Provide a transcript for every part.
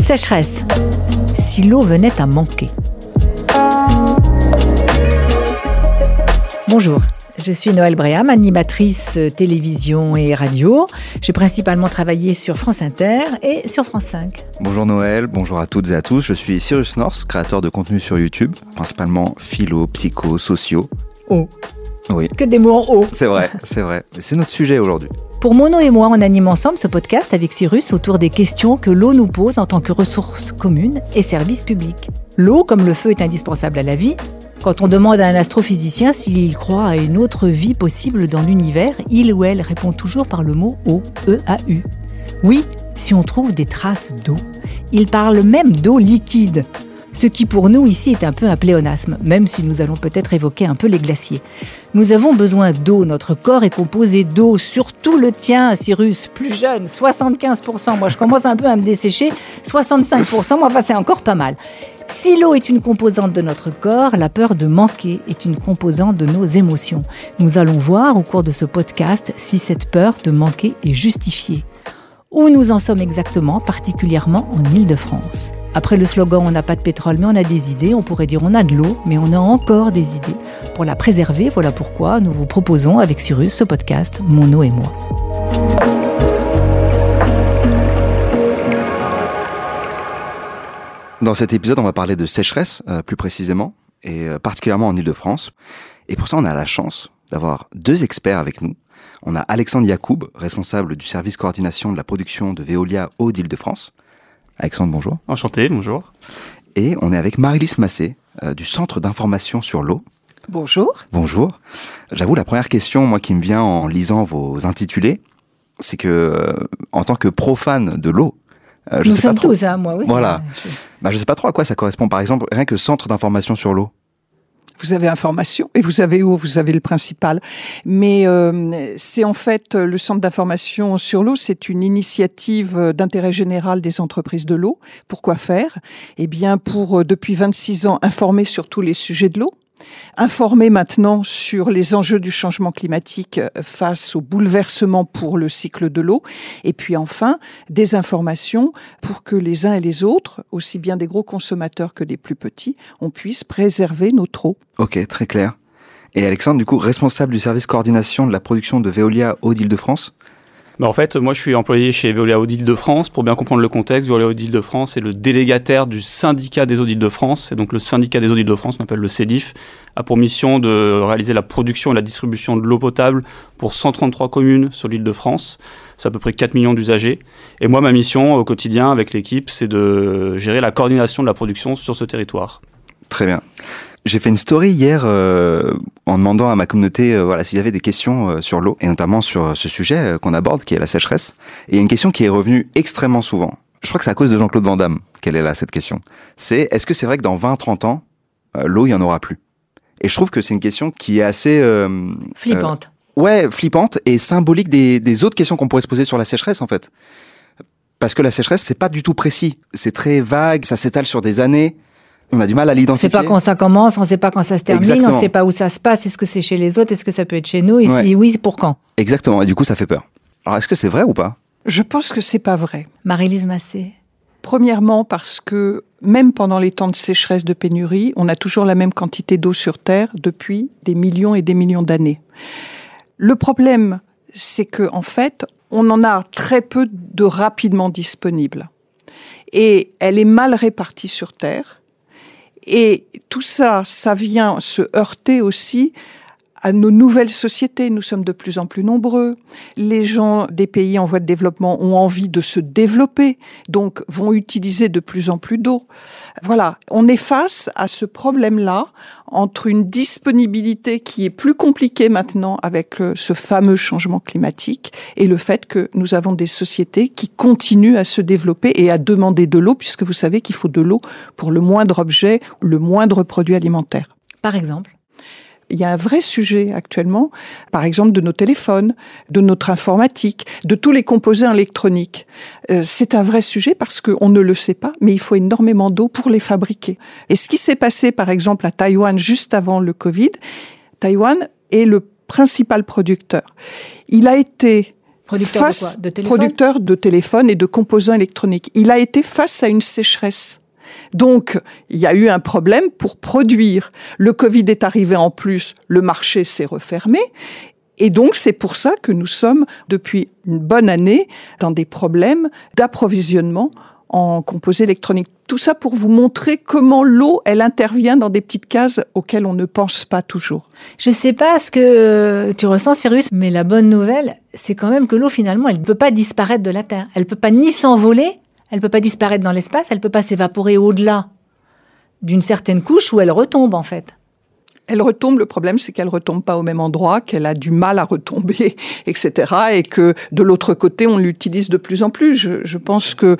Sécheresse. Si l'eau venait à manquer. Bonjour. Je suis Noël Bréham, animatrice euh, télévision et radio. J'ai principalement travaillé sur France Inter et sur France 5. Bonjour Noël, bonjour à toutes et à tous. Je suis Cyrus North, créateur de contenu sur YouTube, principalement philo, psycho, sociaux. Oh. Oui. Que des mots en haut. C'est vrai, c'est vrai. C'est notre sujet aujourd'hui. Pour Mono et moi, on anime ensemble ce podcast avec Cyrus autour des questions que l'eau nous pose en tant que ressource commune et service public. L'eau, comme le feu, est indispensable à la vie, quand on demande à un astrophysicien s'il croit à une autre vie possible dans l'univers, il ou elle répond toujours par le mot eau, E-A-U. Oui, si on trouve des traces d'eau. Il parle même d'eau liquide ce qui pour nous ici est un peu un pléonasme, même si nous allons peut-être évoquer un peu les glaciers. Nous avons besoin d'eau, notre corps est composé d'eau, surtout le tien, Cyrus, plus jeune, 75%, moi je commence un peu à me dessécher, 65%, moi enfin c'est encore pas mal. Si l'eau est une composante de notre corps, la peur de manquer est une composante de nos émotions. Nous allons voir au cours de ce podcast si cette peur de manquer est justifiée. Où nous en sommes exactement, particulièrement en Île-de-France. Après le slogan On n'a pas de pétrole mais on a des idées, on pourrait dire on a de l'eau mais on a encore des idées. Pour la préserver, voilà pourquoi nous vous proposons avec Cyrus ce podcast Mon eau et moi. Dans cet épisode, on va parler de sécheresse, euh, plus précisément, et euh, particulièrement en Ile-de-France. Et pour ça, on a la chance d'avoir deux experts avec nous. On a Alexandre Yacoub, responsable du service coordination de la production de Veolia Eau d'Île-de-France. Alexandre, bonjour. Enchanté, bonjour. Et on est avec Marie-Lise Massé, euh, du Centre d'information sur l'eau. Bonjour. Bonjour. J'avoue, la première question, moi, qui me vient en lisant vos intitulés, c'est que, euh, en tant que profane de l'eau, euh, je Nous sais sommes pas trop... tous, hein, moi aussi. Voilà. Je... Bah, je sais pas trop à quoi ça correspond. Par exemple, rien que Centre d'information sur l'eau vous avez information et vous avez où Vous avez le principal. Mais euh, c'est en fait le centre d'information sur l'eau, c'est une initiative d'intérêt général des entreprises de l'eau. Pourquoi faire? Eh bien, pour euh, depuis 26 ans informer sur tous les sujets de l'eau informer maintenant sur les enjeux du changement climatique face au bouleversement pour le cycle de l'eau, et puis enfin des informations pour que les uns et les autres, aussi bien des gros consommateurs que des plus petits, on puisse préserver notre eau. Ok, très clair. Et Alexandre, du coup, responsable du service coordination de la production de Veolia Eau d'Île-de-France bah en fait, moi je suis employé chez Veolia Eau d'Île-de-France. Pour bien comprendre le contexte, Veolia Eau d'Île-de-France est le délégataire du syndicat des eaux d'Île-de-France. Et donc le syndicat des eaux d'Île-de-France, on appelle le CEDIF, a pour mission de réaliser la production et la distribution de l'eau potable pour 133 communes sur l'île de France. C'est à peu près 4 millions d'usagers. Et moi, ma mission au quotidien avec l'équipe, c'est de gérer la coordination de la production sur ce territoire. Très bien. J'ai fait une story hier euh, en demandant à ma communauté euh, voilà s'il y avait des questions euh, sur l'eau et notamment sur ce sujet euh, qu'on aborde qui est la sécheresse. Et une question qui est revenue extrêmement souvent. Je crois que c'est à cause de Jean-Claude Van Damme qu'elle est là cette question. C'est est-ce que c'est vrai que dans 20-30 ans l'eau il y en aura plus? Et je trouve que c'est une question qui est assez flippante. ouais, flippante et symbolique des, des autres questions qu'on pourrait se poser sur la sécheresse en fait. Parce que la sécheresse c'est pas du tout précis, c'est très vague, ça s'étale sur des années on a du mal à l'identifier. On ne sait pas quand ça commence, on ne sait pas quand ça se termine, on ne sait pas où ça se passe. Est-ce que c'est chez les autres Est-ce que ça peut être chez nous Et si oui, pour quand Exactement. Et du coup, ça fait peur. Alors, est-ce que c'est vrai ou pas? Je pense que c'est pas vrai. Marie-Lise Massé. Premièrement, parce que même pendant les temps de sécheresse, de pénurie, on a toujours la même quantité d'eau sur Terre depuis des millions et des millions d'années. Le problème, c'est que en fait, on en a très peu de rapidement disponibles. Et elle est mal répartie sur Terre et tout ça, ça vient se heurter aussi à nos nouvelles sociétés. Nous sommes de plus en plus nombreux. Les gens des pays en voie de développement ont envie de se développer, donc vont utiliser de plus en plus d'eau. Voilà, on est face à ce problème-là entre une disponibilité qui est plus compliquée maintenant avec ce fameux changement climatique et le fait que nous avons des sociétés qui continuent à se développer et à demander de l'eau, puisque vous savez qu'il faut de l'eau pour le moindre objet, le moindre produit alimentaire. Par exemple il y a un vrai sujet actuellement, par exemple de nos téléphones, de notre informatique, de tous les composants électroniques. Euh, c'est un vrai sujet parce qu'on ne le sait pas, mais il faut énormément d'eau pour les fabriquer. Et ce qui s'est passé, par exemple, à Taïwan juste avant le Covid, Taïwan est le principal producteur. Il a été Producteur face, de quoi? De téléphone producteur de téléphone et de composants électroniques. Il a été face à une sécheresse. Donc, il y a eu un problème pour produire. Le Covid est arrivé en plus, le marché s'est refermé. Et donc, c'est pour ça que nous sommes, depuis une bonne année, dans des problèmes d'approvisionnement en composés électroniques. Tout ça pour vous montrer comment l'eau, elle intervient dans des petites cases auxquelles on ne pense pas toujours. Je sais pas ce que tu ressens, Cyrus, mais la bonne nouvelle, c'est quand même que l'eau, finalement, elle ne peut pas disparaître de la Terre. Elle ne peut pas ni s'envoler, elle ne peut pas disparaître dans l'espace, elle ne peut pas s'évaporer au-delà d'une certaine couche où elle retombe, en fait. Elle retombe, le problème c'est qu'elle retombe pas au même endroit, qu'elle a du mal à retomber, etc. Et que de l'autre côté, on l'utilise de plus en plus. Je, je pense que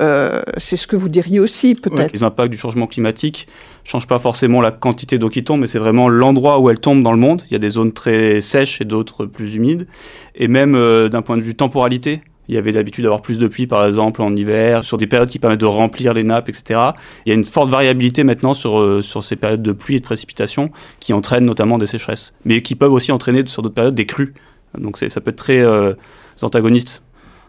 euh, c'est ce que vous diriez aussi, peut-être. Ouais, les impacts du changement climatique ne changent pas forcément la quantité d'eau qui tombe, mais c'est vraiment l'endroit où elle tombe dans le monde. Il y a des zones très sèches et d'autres plus humides. Et même euh, d'un point de vue temporalité, il y avait l'habitude d'avoir plus de pluie, par exemple, en hiver, sur des périodes qui permettent de remplir les nappes, etc. Il y a une forte variabilité maintenant sur, euh, sur ces périodes de pluie et de précipitation qui entraînent notamment des sécheresses, mais qui peuvent aussi entraîner sur d'autres périodes des crues. Donc ça peut être très euh, antagoniste.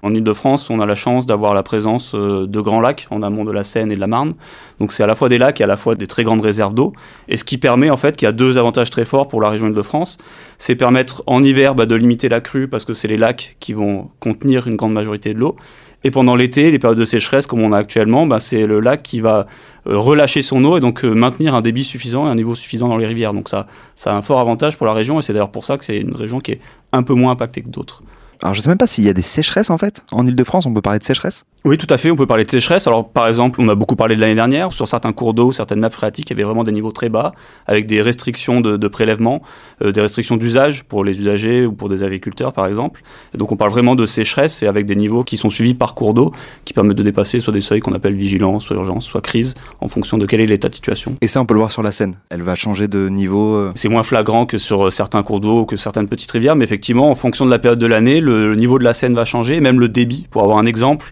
En Ile-de-France, on a la chance d'avoir la présence euh, de grands lacs en amont de la Seine et de la Marne. Donc c'est à la fois des lacs et à la fois des très grandes réserves d'eau. Et ce qui permet en fait qu'il y a deux avantages très forts pour la région Ile-de-France. C'est permettre en hiver bah, de limiter la crue parce que c'est les lacs qui vont contenir une grande majorité de l'eau. Et pendant l'été, les périodes de sécheresse comme on a actuellement, bah, c'est le lac qui va euh, relâcher son eau et donc euh, maintenir un débit suffisant et un niveau suffisant dans les rivières. Donc ça, ça a un fort avantage pour la région et c'est d'ailleurs pour ça que c'est une région qui est un peu moins impactée que d'autres. Alors je sais même pas s'il y a des sécheresses en fait. En Ile-de-France, on peut parler de sécheresse? Oui, tout à fait, on peut parler de sécheresse. Alors par exemple, on a beaucoup parlé de l'année dernière, sur certains cours d'eau, certaines nappes phréatiques, il y avait vraiment des niveaux très bas, avec des restrictions de, de prélèvement, euh, des restrictions d'usage pour les usagers ou pour des agriculteurs par exemple. Et donc on parle vraiment de sécheresse et avec des niveaux qui sont suivis par cours d'eau, qui permettent de dépasser soit des seuils qu'on appelle vigilance, soit urgence, soit crise, en fonction de quel est l'état de situation. Et ça, on peut le voir sur la Seine. Elle va changer de niveau. euh, C'est moins flagrant que sur euh, certains cours d'eau ou que certaines petites rivières, mais effectivement, en fonction de la période de l'année, le, le niveau de la Seine va changer, et même le débit. Pour avoir un exemple,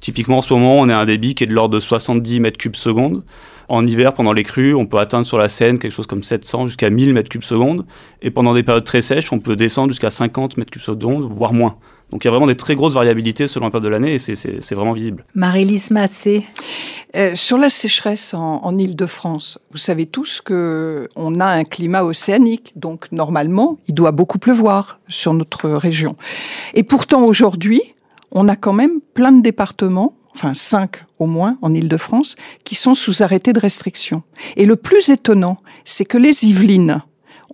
typiquement en ce moment, on a un débit qui est de l'ordre de 70 mètres cubes seconde. En hiver, pendant les crues, on peut atteindre sur la Seine quelque chose comme 700 jusqu'à 1000 mètres cubes seconde. Et pendant des périodes très sèches, on peut descendre jusqu'à 50 mètres cubes seconde, voire moins. Donc il y a vraiment des très grosses variabilités selon la période de l'année et c'est- vraiment visible. Marie-Lise Massé. Euh, sur la sécheresse en, en Île-de-France, vous savez tous que on a un climat océanique, donc normalement, il doit beaucoup pleuvoir sur notre région. Et pourtant, aujourd'hui, on a quand même plein de départements, enfin cinq au moins en Île-de-France, qui sont sous arrêté de restriction. Et le plus étonnant, c'est que les Yvelines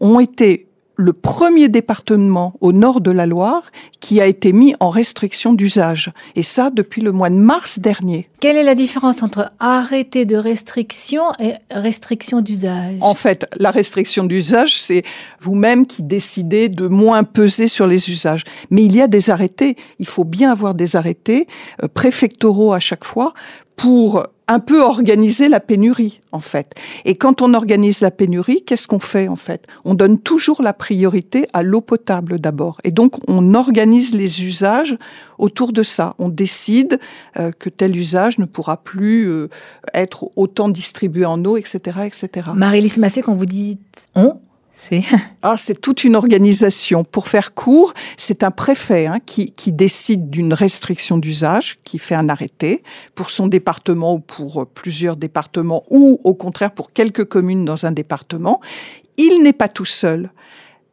ont été le premier département au nord de la Loire qui a été mis en restriction d'usage. Et ça depuis le mois de mars dernier. Quelle est la différence entre arrêté de restriction et restriction d'usage? En fait, la restriction d'usage, c'est vous-même qui décidez de moins peser sur les usages. Mais il y a des arrêtés, il faut bien avoir des arrêtés euh, préfectoraux à chaque fois pour un peu organiser la pénurie, en fait. Et quand on organise la pénurie, qu'est-ce qu'on fait, en fait? On donne toujours la priorité à l'eau potable d'abord. Et donc, on organise les usages autour de ça. On décide euh, que tel usage ne pourra plus euh, être autant distribué en eau, etc., etc. Marie-Lise Massé, quand vous dites on, c'est Ah, c'est toute une organisation. Pour faire court, c'est un préfet hein, qui, qui décide d'une restriction d'usage, qui fait un arrêté pour son département ou pour euh, plusieurs départements, ou au contraire pour quelques communes dans un département. Il n'est pas tout seul.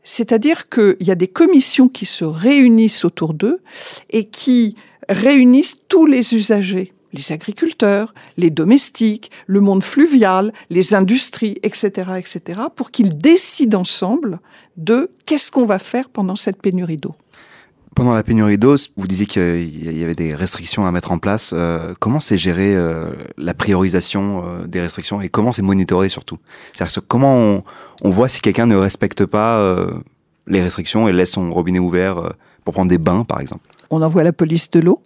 C'est-à-dire qu'il y a des commissions qui se réunissent autour d'eux et qui réunissent tous les usagers les agriculteurs, les domestiques, le monde fluvial, les industries, etc., etc., pour qu'ils décident ensemble de qu'est-ce qu'on va faire pendant cette pénurie d'eau. Pendant la pénurie d'eau, vous disiez qu'il y avait des restrictions à mettre en place. Euh, comment c'est géré euh, la priorisation euh, des restrictions et comment c'est monitoré surtout? C'est-à-dire comment on, on voit si quelqu'un ne respecte pas les restrictions et laisse son robinet ouvert pour prendre des bains, par exemple? On envoie la police de l'eau.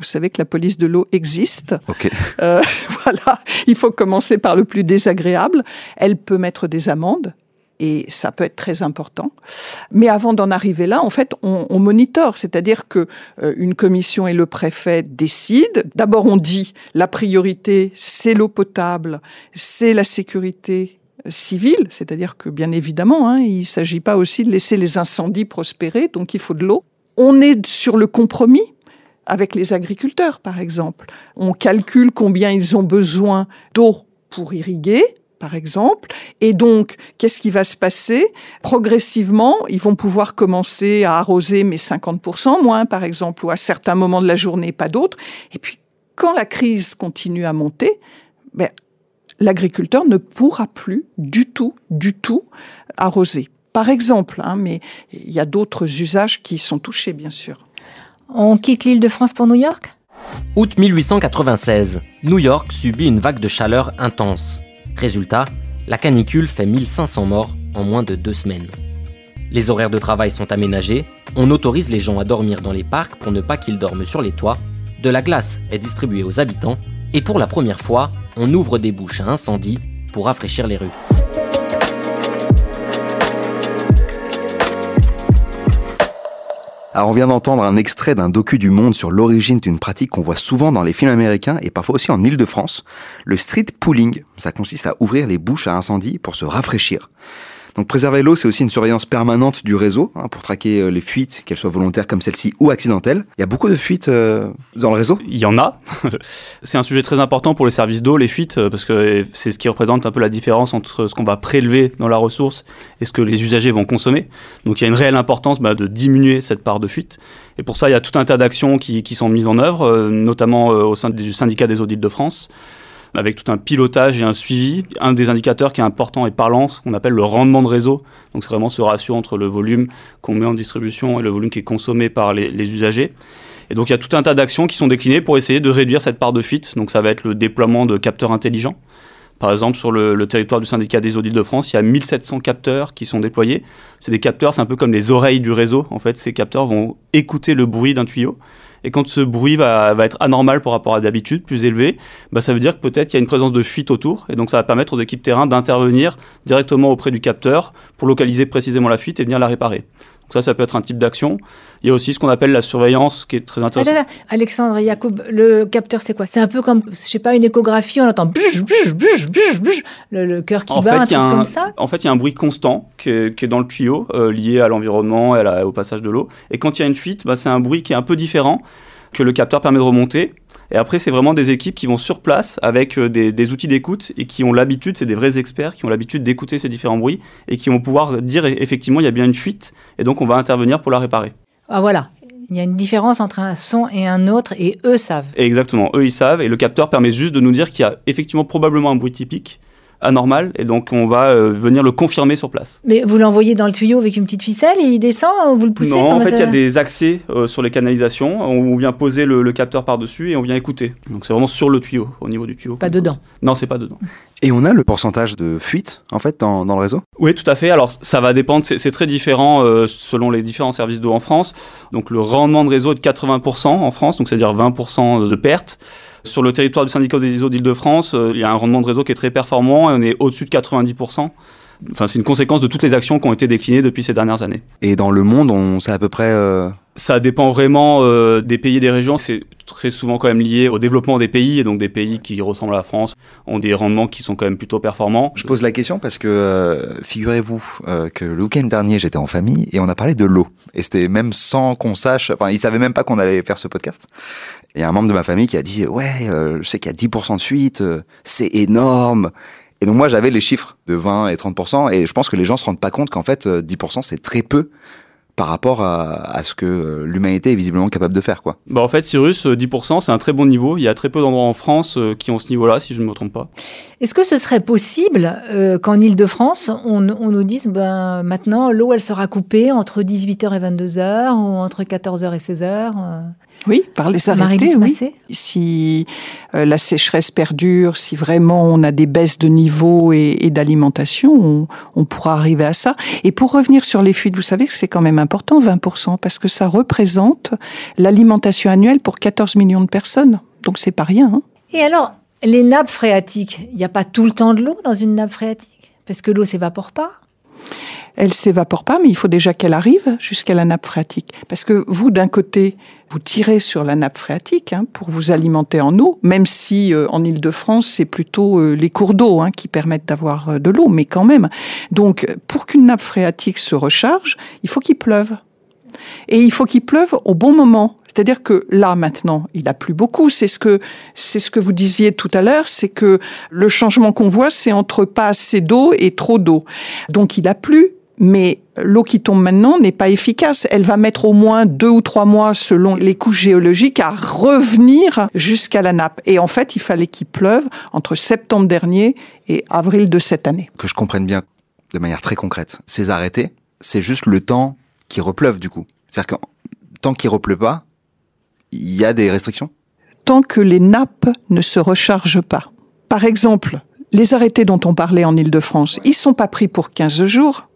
Vous savez que la police de l'eau existe. Ok. Euh, voilà, il faut commencer par le plus désagréable. Elle peut mettre des amendes. Et ça peut être très important. Mais avant d'en arriver là, en fait, on, on monitore, c'est-à-dire que euh, une commission et le préfet décident. D'abord, on dit la priorité, c'est l'eau potable, c'est la sécurité civile, c'est-à-dire que bien évidemment, hein, il ne s'agit pas aussi de laisser les incendies prospérer, donc il faut de l'eau. On est sur le compromis avec les agriculteurs, par exemple. On calcule combien ils ont besoin d'eau pour irriguer, par exemple. Et donc, qu'est-ce qui va se passer? Progressivement, ils vont pouvoir commencer à arroser, mais 50% moins, par exemple, ou à certains moments de la journée, pas d'autres. Et puis, quand la crise continue à monter, ben, l'agriculteur ne pourra plus du tout, du tout arroser. Par exemple, hein, mais il y a d'autres usages qui sont touchés, bien sûr. On quitte l'île de France pour New York? Août 1896, New York subit une vague de chaleur intense. Résultat, la canicule fait 1500 morts en moins de deux semaines. Les horaires de travail sont aménagés, on autorise les gens à dormir dans les parcs pour ne pas qu'ils dorment sur les toits, de la glace est distribuée aux habitants, et pour la première fois, on ouvre des bouches à incendie pour rafraîchir les rues. Alors on vient d'entendre un extrait d'un docu du Monde sur l'origine d'une pratique qu'on voit souvent dans les films américains et parfois aussi en Île-de-France, le street pooling. Ça consiste à ouvrir les bouches à incendie pour se rafraîchir. Donc préserver l'eau, c'est aussi une surveillance permanente du réseau hein, pour traquer euh, les fuites, qu'elles soient volontaires comme celle-ci ou accidentelles. Il y a beaucoup de fuites euh, dans le réseau Il y en a. c'est un sujet très important pour les services d'eau, les fuites, euh, parce que c'est ce qui représente un peu la différence entre ce qu'on va prélever dans la ressource et ce que les usagers vont consommer. Donc il y a une réelle importance bah, de diminuer cette part de fuite. Et pour ça, il y a tout un tas d'actions qui, qui, sont mises en œuvre, notamment au sein du syndicat des audits de France avec tout un pilotage et un suivi. Un des indicateurs qui est important et parlant, ce qu'on appelle le rendement de réseau. Donc c'est vraiment ce ratio entre le volume qu'on met en distribution et le volume qui est consommé par les, usagers. Et donc il y a tout un tas d'actions qui sont déclinées pour essayer de réduire cette part de fuite. Donc ça va être le déploiement de capteurs intelligents. Par exemple, sur le, territoire du syndicat des audits de France, il y a 1700 capteurs qui sont déployés. C'est des capteurs, c'est un peu comme les oreilles du réseau. En fait, ces capteurs vont écouter le bruit d'un tuyau et quand ce bruit va, être anormal par rapport à d'habitude, plus élevé, bah, ça veut dire que peut-être il y a une présence de fuite autour. Et donc ça va permettre aux équipes terrain d'intervenir directement auprès du capteur pour localiser précisément la fuite et venir la réparer. Donc ça, ça peut être un type d'action. Il y a aussi ce qu'on appelle la surveillance, qui est très intéressant. Alexandre Yacoub, le capteur, c'est quoi? C'est un peu comme, je sais pas, une échographie, on entend bûche, bûche, bûche, le, le cœur qui bat, un truc comme ça? En fait, il y a un bruit constant qui est, qui est dans le tuyau, euh, lié à l'environnement et au passage de l'eau. Et quand il y a une fuite, bah, c'est un bruit qui est un peu différent que le capteur permet de remonter. Et après, c'est vraiment des équipes qui vont sur place avec euh, des, des outils d'écoute et qui ont l'habitude, c'est des vrais experts qui ont l'habitude d'écouter ces différents bruits et qui vont pouvoir dire effectivement il y a bien une fuite et donc on va intervenir pour la réparer. Ah voilà, il y a une différence entre un son et un autre et eux savent. Exactement, eux ils savent et le capteur permet juste de nous dire qu'il y a effectivement probablement un bruit typique anormal et donc on va euh, venir le confirmer sur place. Mais vous l'envoyez dans le tuyau avec une petite ficelle et il descend ou vous le poussez Non, en fait, il y a des accès euh, sur les canalisations. On vient poser le, capteur par-dessus et on vient écouter. Donc c'est vraiment sur le tuyau, au niveau du tuyau. Pas dedans Non, c'est pas dedans. Et on a le pourcentage de fuite, en fait, dans, dans le réseau? Oui, tout à fait. Alors, ça va dépendre, c'est très différent euh, selon les différents services d'eau en France. Donc, le rendement de réseau est de 80% en France, donc c'est-à-dire 20% de pertes. Sur le territoire du syndicat des eaux d'Île-de-France, euh, il y a un rendement de réseau qui est très performant et on est au-dessus de 90%. Enfin, c'est une conséquence de toutes les actions qui ont été déclinées depuis ces dernières années. Et dans le monde, on sait à peu près euh, ça dépend vraiment euh, des pays et des régions. C'est très souvent quand même lié au développement des pays. Et donc des pays qui ressemblent à la France ont des rendements qui sont quand même plutôt performants. Je pose la question parce que euh, figurez-vous euh, que le week-end dernier, j'étais en famille et on a parlé de l'eau. Et c'était même sans qu'on sache, enfin, ils savaient même pas qu'on allait faire ce podcast. Et un membre de ma famille qui a dit, ouais, je sais qu'il y a 10% de fuite, c'est énorme. Et donc moi, j'avais les chiffres de 20 et 30%. Et je pense que les gens se rendent pas compte qu'en fait, 10%, c'est très peu par rapport à, ce que euh, l'humanité est visiblement capable de faire. Quoi. Bah en fait, Cyrus, 10%, euh, c'est un très bon niveau. Il y a très peu d'endroits en France euh, qui ont ce niveau-là, si je ne me trompe pas. Est-ce que ce serait possible qu'en Ile-de-France, on, nous dise ben, maintenant, l'eau, elle sera coupée entre 18h et 22h ou entre 14h et 16h Oui, par les arrêtés, oui. Si la sécheresse perdure, si vraiment on a des baisses de niveau et, d'alimentation, on, on pourra arriver à ça. Et pour revenir sur les fuites, vous savez que c'est quand même important, 20%, parce que ça représente l'alimentation annuelle pour 14 millions de personnes. Donc c'est pas rien. Hein. Et alors, les nappes phréatiques, il n'y a pas tout le temps de l'eau dans une nappe phréatique? Parce que l'eau s'évapore pas elle s'évapore pas, mais il faut déjà qu'elle arrive jusqu'à la nappe phréatique. Parce que vous, d'un côté, vous tirez sur la nappe phréatique hein, pour vous alimenter en eau, même si euh, en Ile-de-France, c'est plutôt euh, les cours d'eau hein, qui permettent d'avoir euh, de l'eau, mais quand même. Donc, pour qu'une nappe phréatique se recharge, il faut qu'il pleuve. Et il faut qu'il pleuve au bon moment. C'est-à-dire que là maintenant, il a plu beaucoup. C'est ce que c'est ce que vous disiez tout à l'heure, c'est que le changement qu'on voit, c'est entre pas assez d'eau et trop d'eau. Donc il a plu, mais l'eau qui tombe maintenant n'est pas efficace. Elle va mettre au moins deux ou trois mois, selon les couches géologiques, à revenir jusqu'à la nappe. Et en fait, il fallait qu'il pleuve entre septembre dernier et avril de cette année. Que je comprenne bien de manière très concrète, ces arrêtés, c'est juste le temps qui repleuve du coup. C'est-à-dire que tant qu'il repleut pas, il y a des restrictions? Tant que les nappes ne se rechargent pas. Par exemple, les arrêtés dont on parlait en Ile-de-France, ils sont pas pris pour 15 jours.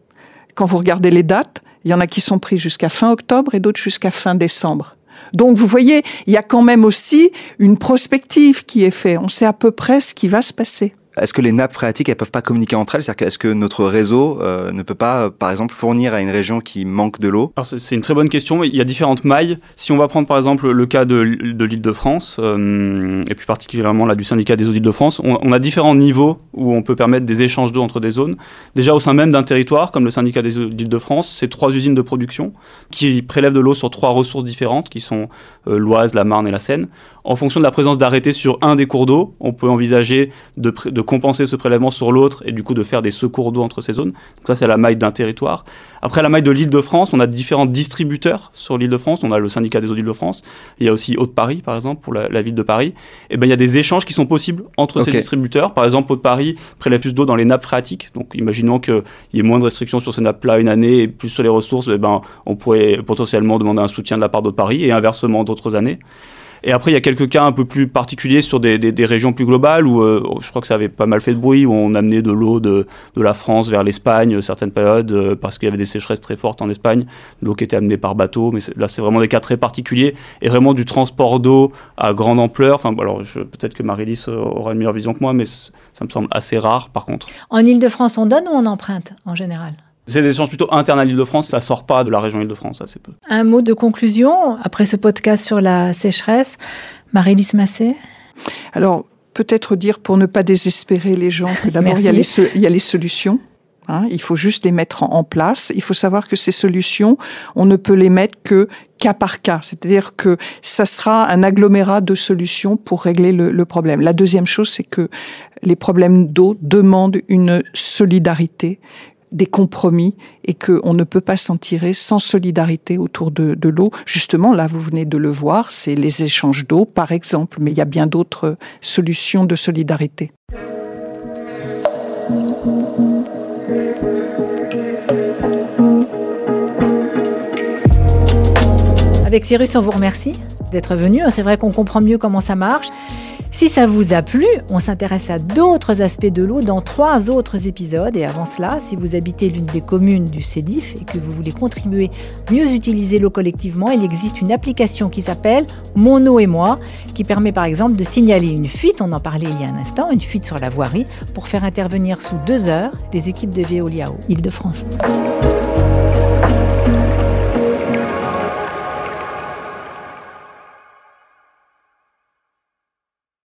Quand vous regardez les dates, il y en a qui sont pris jusqu'à fin octobre et d'autres jusqu'à fin décembre. Donc vous voyez, il y a quand même aussi une prospective qui est faite. On sait à peu près ce qui va se passer. Est-ce que les nappes phréatiques, elles peuvent pas communiquer entre elles? C'est-à-dire est-ce que notre réseau euh, ne peut pas, euh, par exemple, fournir à une région qui manque de l'eau? Alors c'est une très bonne question. Il y a différentes mailles. Si on va prendre par exemple le cas de, de l'Île-de-France, euh, et plus particulièrement là du syndicat des eaux d'Île-de-France, on, on, a différents niveaux où on peut permettre des échanges d'eau entre des zones. Déjà au sein même d'un territoire, comme le syndicat des eaux d'Île-de-France, c'est trois usines de production qui prélèvent de l'eau sur trois ressources différentes, qui sont euh, l'Oise, la Marne et la Seine. En fonction de la présence d'arrêtés sur un des cours d'eau, on peut envisager de, de compenser ce prélèvement sur l'autre et du coup de faire des secours d'eau entre ces zones. Donc ça, c'est la maille d'un territoire. Après la maille de l'île de France, on a différents distributeurs sur l'île de France. On a le syndicat des eaux d'île de France. Il y a aussi Haute-Paris, par exemple, pour la, la, ville de Paris. Et ben il y a des échanges qui sont possibles entre okay. ces distributeurs. Par exemple, Haute-Paris prélève plus d'eau dans les nappes phréatiques. Donc imaginons qu'il y ait moins de restrictions sur ces nappes-là une année et plus sur les ressources, et ben on pourrait potentiellement demander un soutien de la part d'Haute-Paris et inversement d'autres années. Et après, il y a quelques cas un peu plus particuliers sur des, des, régions plus globales où euh, je crois que ça avait pas mal fait de bruit, où on amenait de l'eau de, de, la France vers l'Espagne certaines périodes euh, parce qu'il y avait des sécheresses très fortes en Espagne, l'eau qui était amenée par bateau. Mais là, c'est vraiment des cas très particuliers et vraiment du transport d'eau à grande ampleur. Enfin, alors peut-être que Marie-Lys aura une meilleure vision que moi, mais ça me semble assez rare par contre. En Ile-de-France, on donne ou on emprunte en général? C'est des échanges plutôt internes à l'Île-de-France, ça sort pas de la région Île-de-France assez peu. Un mot de conclusion après ce podcast sur la sécheresse, Marie-Lys Massé Alors, peut-être dire pour ne pas désespérer les gens que d'abord il, il y a les solutions. Hein, il faut juste les mettre en, en, place. Il faut savoir que ces solutions, on ne peut les mettre que cas par cas. C'est-à-dire que ça sera un agglomérat de solutions pour régler le, le problème. La deuxième chose, c'est que les problèmes d'eau demandent une solidarité, des compromis et qu'on ne peut pas s'en tirer sans solidarité autour de, de l'eau. Justement, là, vous venez de le voir, c'est les échanges d'eau, par exemple, mais il y a bien d'autres solutions de solidarité. Avec Cyrus, on vous remercie d'être venu. C'est vrai qu'on comprend mieux comment ça marche. Si ça vous a plu, on s'intéresse à d'autres aspects de l'eau dans trois autres épisodes. Et avant cela, si vous habitez l'une des communes du CEDIF et que vous voulez contribuer mieux utiliser l'eau collectivement, il existe une application qui s'appelle Mon eau et moi, qui permet par exemple de signaler une fuite, on en parlait il y a un instant, une fuite sur la voirie, pour faire intervenir sous deux heures les équipes de Veolia Île-de-France.